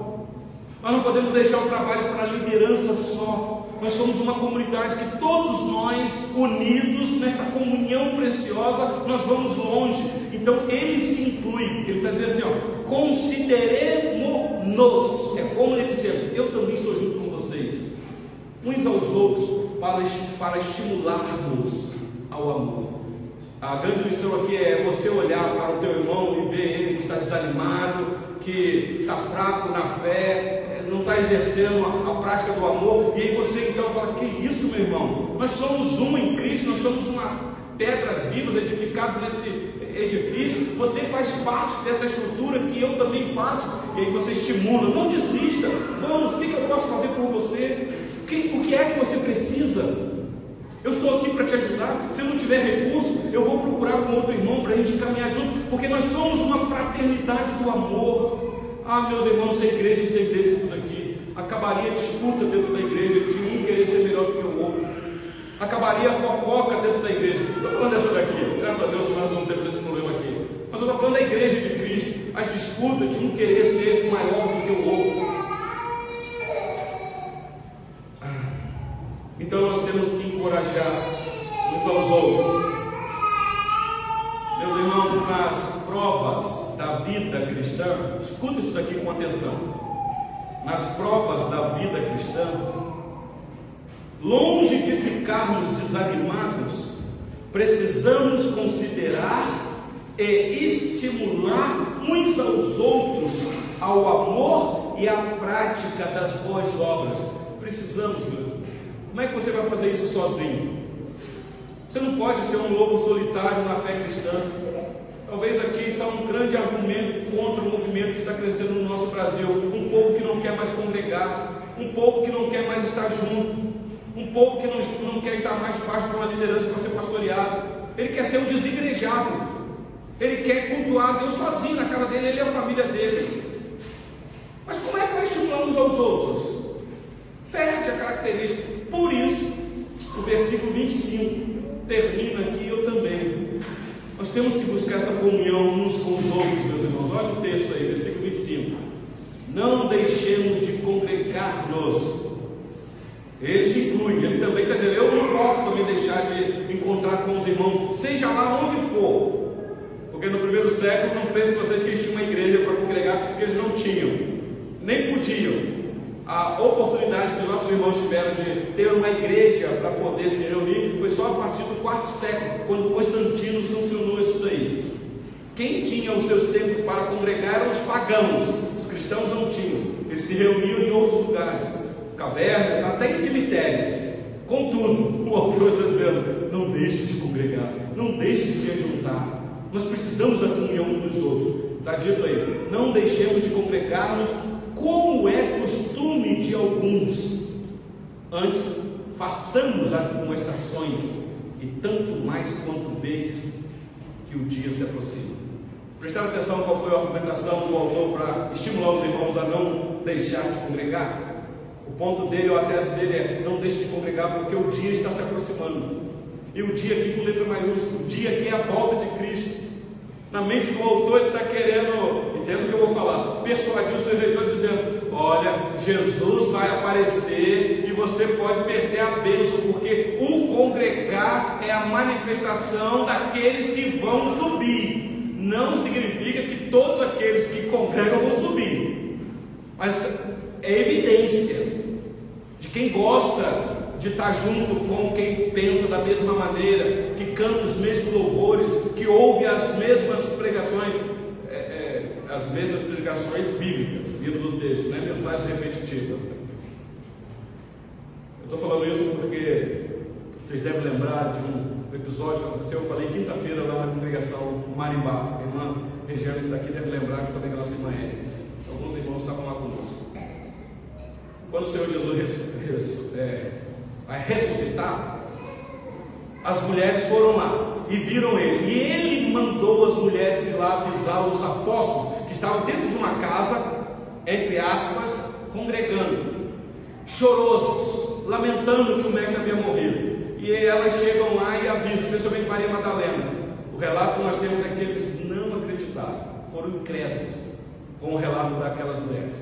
nós não podemos deixar o trabalho para a liderança só. Nós somos uma comunidade que todos nós, unidos nesta comunhão preciosa, nós vamos longe. Então ele se inclui, ele está dizendo assim: ó, consideremos-nos. É como ele dizendo, eu também estou junto com vocês, uns aos outros, para, para estimularmos ao amor. A grande lição aqui é você olhar para o teu irmão e ver ele que está desanimado, que está fraco na fé, não está exercendo a, a, prática do amor, e aí você então fala: Que isso, meu irmão? Nós somos um em Cristo, nós somos uma pedras vivas edificadas nesse edifício. Você faz parte dessa estrutura que eu também faço, e aí você estimula: Não desista, vamos, o que, que eu posso fazer por você? O que, o que é que você precisa? Eu estou aqui para te ajudar. Se eu não tiver recurso, eu vou procurar com outro irmão para a gente caminhar junto, porque nós somos uma fraternidade do amor. Ah, meus irmãos, se a igreja entendesse isso daqui, acabaria a disputa dentro da igreja de um querer ser melhor do que o outro. Acabaria a fofoca dentro da igreja. Estou falando dessa daqui, graças a Deus nós não temos esse problema aqui. Mas eu estou falando da igreja de Cristo, as disputas de um querer ser maior do que o outro. Então nós temos que encorajar uns aos outros. Meus irmãos, nas provas da vida cristã, escuta isso daqui com atenção. Nas provas da vida cristã, longe de ficarmos desanimados, precisamos considerar e estimular uns aos outros ao amor e à prática das boas obras. Precisamos, meus irmãos. Como é que você vai fazer isso sozinho? Você não pode ser um lobo solitário na fé cristã. Talvez aqui está um grande argumento contra o movimento que está crescendo no nosso Brasil. Um povo que não quer mais congregar, um povo que não quer mais estar junto, um povo que não, não quer estar mais debaixo de uma liderança para ser pastoreado. Ele quer ser um desigrejado. Ele quer cultuar Deus sozinho na casa dele, ele e a família dele. Mas como é que vai estimular uns aos outros? Perde a característica. Por isso, o versículo 25 termina aqui, eu também. Nós temos que buscar esta comunhão uns com os outros, meus irmãos. Olha o texto aí, versículo 25. Não deixemos de congregar-nos. Ele se inclui, ele também está dizendo: Eu não posso também deixar de encontrar com os irmãos, seja lá onde for. Porque no primeiro século, não pense vocês que eles tinham uma igreja para congregar, porque eles não tinham, nem podiam a oportunidade que os nossos irmãos tiveram de ter uma igreja para poder se reunir foi só a partir do quarto século, quando Constantino sancionou isso daí. Quem tinha os seus templos para congregar eram os pagãos, os cristãos não tinham. Eles se reuniam em outros lugares, cavernas, até em cemitérios. Contudo, o [LAUGHS] autor está dizendo: não deixe de congregar, não deixe de se juntar. Nós precisamos da comunhão uns dos outros. Está dito aí: não deixemos de congregar-nos como é costume de alguns. Antes, façamos admoestações, e tanto mais quanto vedes que o dia se aproxima. Prestaram atenção qual foi a argumentação do autor para estimular os irmãos a não deixar de congregar? O ponto dele, ou a tese dele é: não deixe de congregar, porque o dia está se aproximando. E o dia aqui com letra maiúscula, o dia que é a volta de Cristo. Na mente do autor, ele está querendo, entendo o que eu vou falar, persuadir o seu leitor dizendo: olha, Jesus vai aparecer e você pode perder a bênção, porque o congregar é a manifestação daqueles que vão subir. Não significa que todos aqueles que congregam vão subir, mas é evidência de quem gosta de estar junto com quem pensa da mesma maneira, que canta os mesmos louvores, que ouve as mesmas pregações, é, é, as mesmas pregações bíblicas, vindo do texto, né? mensagens repetitivas. Eu estou falando isso porque vocês devem lembrar de um episódio que aconteceu, eu falei quinta-feira lá na congregação Marimbá. A irmã Regiane está aqui, deve lembrar que também é nossa irmã. Alguns irmãos estavam lá conosco. Quando o Senhor Jesus é, vai ressuscitar, as mulheres foram lá e viram ele. E ele mandou as mulheres ir lá avisar os apóstolos que estavam dentro de uma casa, entre aspas, congregando, chorosos, lamentando que o mestre havia morrido. E elas chegam lá e avisam, especialmente Maria Madalena. O relato que nós temos é que eles não acreditaram, foram incrédulos com o relato daquelas mulheres.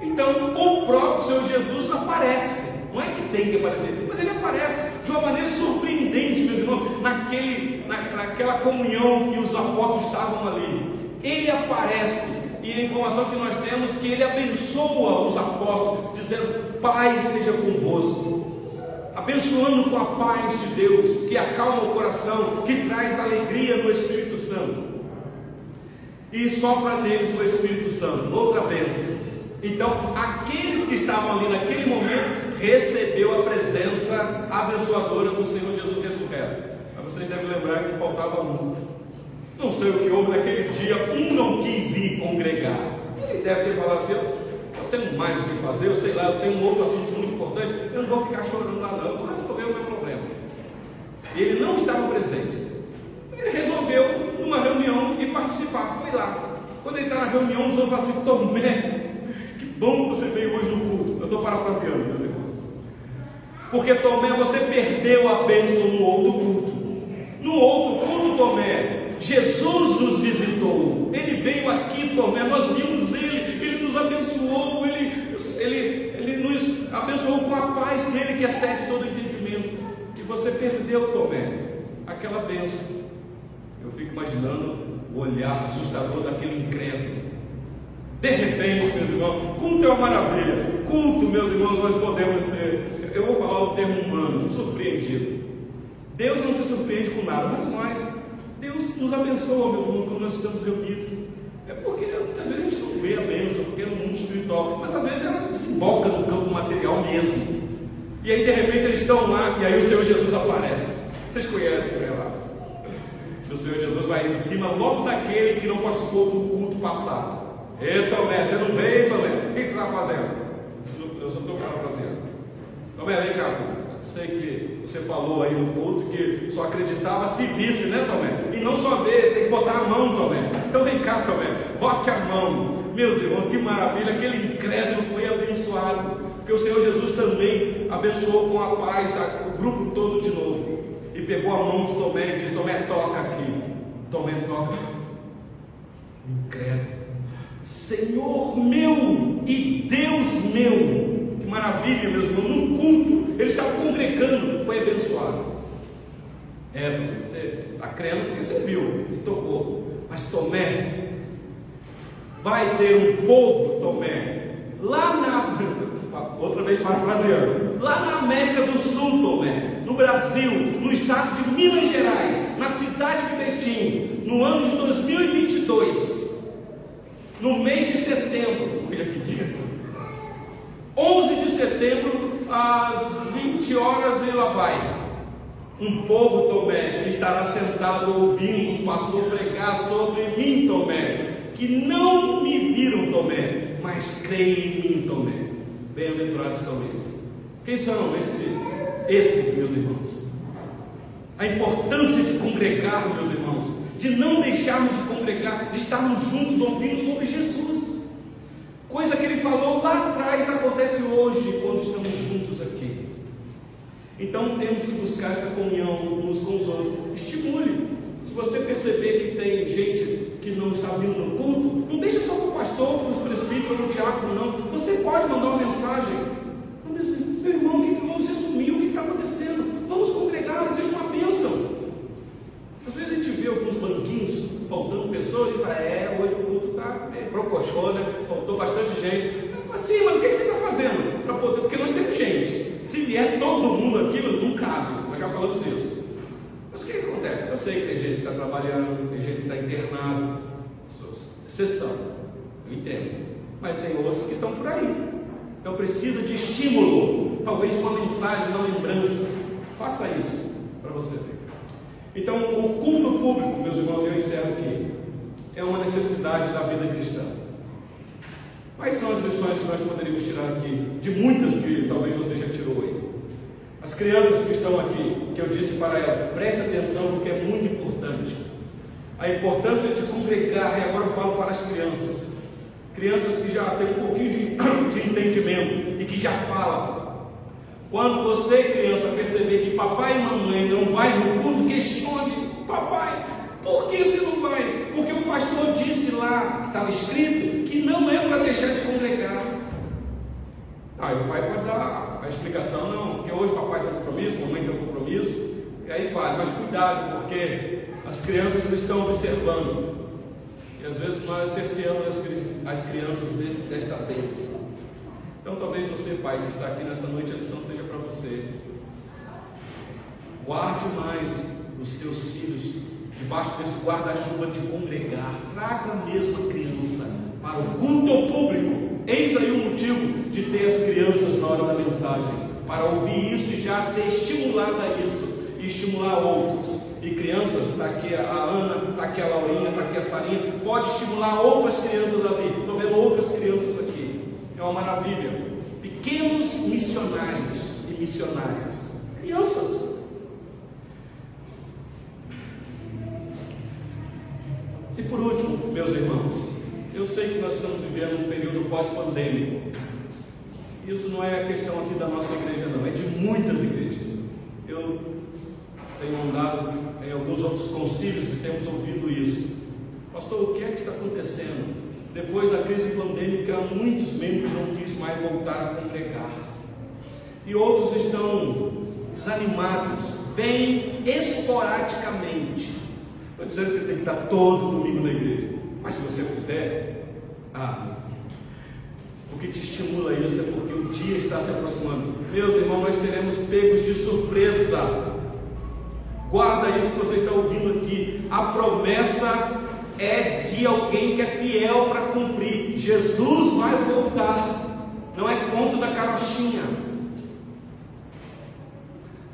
Então, o próprio Senhor Jesus aparece não é que tem que aparecer, mas ele aparece de uma maneira surpreendente, meus irmãos, naquele, na, naquela comunhão que os apóstolos estavam ali. Ele aparece e a informação que nós temos é que ele abençoa os apóstolos, dizendo: Pai seja convosco. Abençoando com a paz de Deus, que acalma o coração, que traz alegria no Espírito Santo. E sopra neles o Espírito Santo, outra bênção. Então, aqueles que estavam ali naquele momento recebeu a presença abençoadora do Senhor Jesus ressurreto. Mas vocês devem lembrar que faltava um. Não sei o que houve naquele dia, um não quis ir congregar. Ele deve ter falado assim: eu tenho mais o que fazer, eu sei lá, eu tenho um outro assunto muito importante, eu não vou ficar chorando lá, não, eu vou resolver o meu problema. Ele não estava presente. Ele resolveu, numa reunião, e participar. Foi lá. Quando ele está na reunião, os outros falam assim: Tomé, que bom que você veio hoje no culto. Eu estou parafraseando, meus irmãos. Porque Tomé, você perdeu a bênção no outro culto. No outro culto, Tomé, Jesus nos visitou. Ele veio aqui, Tomé, nós vimos ele, ele nos abençoou, ele, ele, ele nos abençoou com a paz dele que excede todo entendimento. E você perdeu, Tomé, aquela bênção. Eu fico imaginando o olhar assustador daquele incrédulo. De repente, meus irmãos, culto é uma maravilha. Culto, meus irmãos, nós podemos ser eu vou falar o termo humano, surpreendido. Deus não se surpreende com nada, mas nós, Deus nos abençoa, meus irmãos, quando nós estamos reunidos. É porque às vezes a gente não vê a bênção, porque é no mundo espiritual, mas às vezes ela desemboca no campo material mesmo. E aí de repente eles estão lá e aí o Senhor Jesus aparece. Vocês conhecem o relato? Que o Senhor Jesus vai em cima logo daquele que não participou do culto passado. Ei, Tomé, você não veio, Tomé? O que você está fazendo? Eu só estou parafraseando. Tomé, vem cá, sei que você falou aí no culto que só acreditava se visse, né, Tomé? E não só ver, tem que botar a mão, Tomé. Então vem cá, Tomé, bote a mão. Meus irmãos, que maravilha, aquele incrédulo foi abençoado, porque o Senhor Jesus também abençoou com a paz o grupo todo de novo. E pegou a mão de Tomé e disse: Tomé, toca aqui. Tomé, toca. Incrédulo. Senhor meu e Deus meu maravilha, meus irmãos, num culto, ele estava congregando, foi abençoado. É, você está crendo porque você viu e tocou. Mas Tomé, vai ter um povo, Tomé, lá na, [LAUGHS] outra vez parafraseando, lá na América do Sul, Tomé, no Brasil, no estado de Minas Gerais, na cidade de Betim, no ano de 2022, no mês de setembro, olha que dia, 11 de setembro, às 20 horas, e lá vai. Um povo, Tomé, que estará sentado ouvindo o pastor pregar sobre mim, Tomé, que não me viram, Tomé, mas creem em mim, Tomé. Bem-aventurados são eles. Quem são esses, esses, meus irmãos? A importância de congregar, meus irmãos, de não deixarmos de congregar, de estarmos juntos ouvindo sobre Jesus. Coisa que ele falou lá atrás acontece hoje quando estamos juntos aqui. Então temos que buscar esta comunhão uns com os outros. Estimule. Se você perceber que tem gente que não está vindo no culto, não deixa só para o pastor, para os presbíteros, para o diácono, não. Você pode mandar uma mensagem. Meu irmão, o que, você sumiu? O que está acontecendo? Vamos congregar, existe uma bênção. Às vezes a gente vê alguns banquinhos faltando pessoas e fala, é, hoje o culto é, né? Faltou bastante gente. Assim, mas o que você está fazendo? Para poder, porque nós temos gente. Se vier todo mundo aqui, não cabe. Nós já falamos isso. Mas o que, que acontece? Eu sei que tem gente que está trabalhando, tem gente que está internado. Exceção. Eu entendo. Mas tem outros que estão por aí. Então precisa de estímulo. Talvez uma mensagem, uma lembrança. Faça isso para você ver. Então, o culto público, meus irmãos, eu encerro aqui, é uma necessidade da vida cristã. Quais são as lições que nós poderíamos tirar aqui? De muitas que talvez você já tirou aí. As crianças que estão aqui, que eu disse para elas, preste atenção porque é muito importante. A importância de congregar, e agora eu falo para as crianças. Crianças que já têm um pouquinho de, [COUGHS] de entendimento e que já falam. Quando você, criança, perceber que papai e mamãe não vai no culto, questione, papai, por que você não vai? Porque o pastor disse lá, que estava escrito, que não é para deixar de congregar. Aí o pai pode dar a explicação, não, porque hoje papai tem compromisso, mamãe tem compromisso, e aí faz, mas cuidado, porque as crianças estão observando. E às vezes nós cerceamos as, as crianças desta bênção. Então talvez você, pai, que está aqui nessa noite, a lição seja para você. Guarde mais os teus filhos debaixo desse guarda-chuva de congregar. Traga mesmo a criança para o culto público. Eis aí o motivo de ter as crianças na hora da mensagem. Para ouvir isso e já ser estimulada a isso e estimular outros. E crianças, está aqui a Ana, está aqui a Laurinha, está aqui a Sarinha, pode estimular outras crianças da vida. Estou vendo outras crianças aqui é uma maravilha. Pequenos missionários e missionárias, crianças. Vivendo um período pós-pandêmico. Isso não é a questão aqui da nossa igreja, não, é de muitas igrejas. Eu tenho andado em alguns outros concílios e temos ouvido isso. Pastor, o que é que está acontecendo? Depois da crise pandêmica, muitos membros não quis mais voltar a congregar. E outros estão desanimados, vêm esporadicamente. Estou dizendo que você tem que estar todo domingo na igreja. Mas se você puder, ah, o que te estimula isso é porque o dia está se aproximando. Meus irmãos, nós seremos pegos de surpresa. Guarda isso que você está ouvindo aqui. A promessa é de alguém que é fiel para cumprir. Jesus vai voltar. Não é conto da carochinha.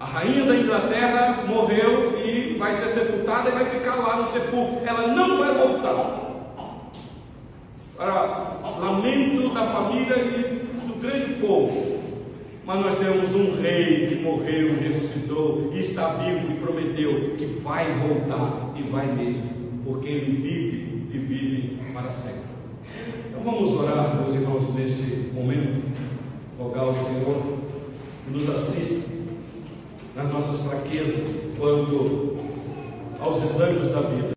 A rainha da Inglaterra morreu e vai ser sepultada e vai ficar lá no sepulcro. Ela não vai voltar. Para lamento da família e do grande povo. Mas nós temos um rei que morreu, ressuscitou e está vivo e prometeu que vai voltar e vai mesmo porque Ele vive e vive para sempre. Então vamos orar, meus irmãos, neste momento, rogar ao Senhor que nos assista nas nossas fraquezas quanto aos desânimos da vida.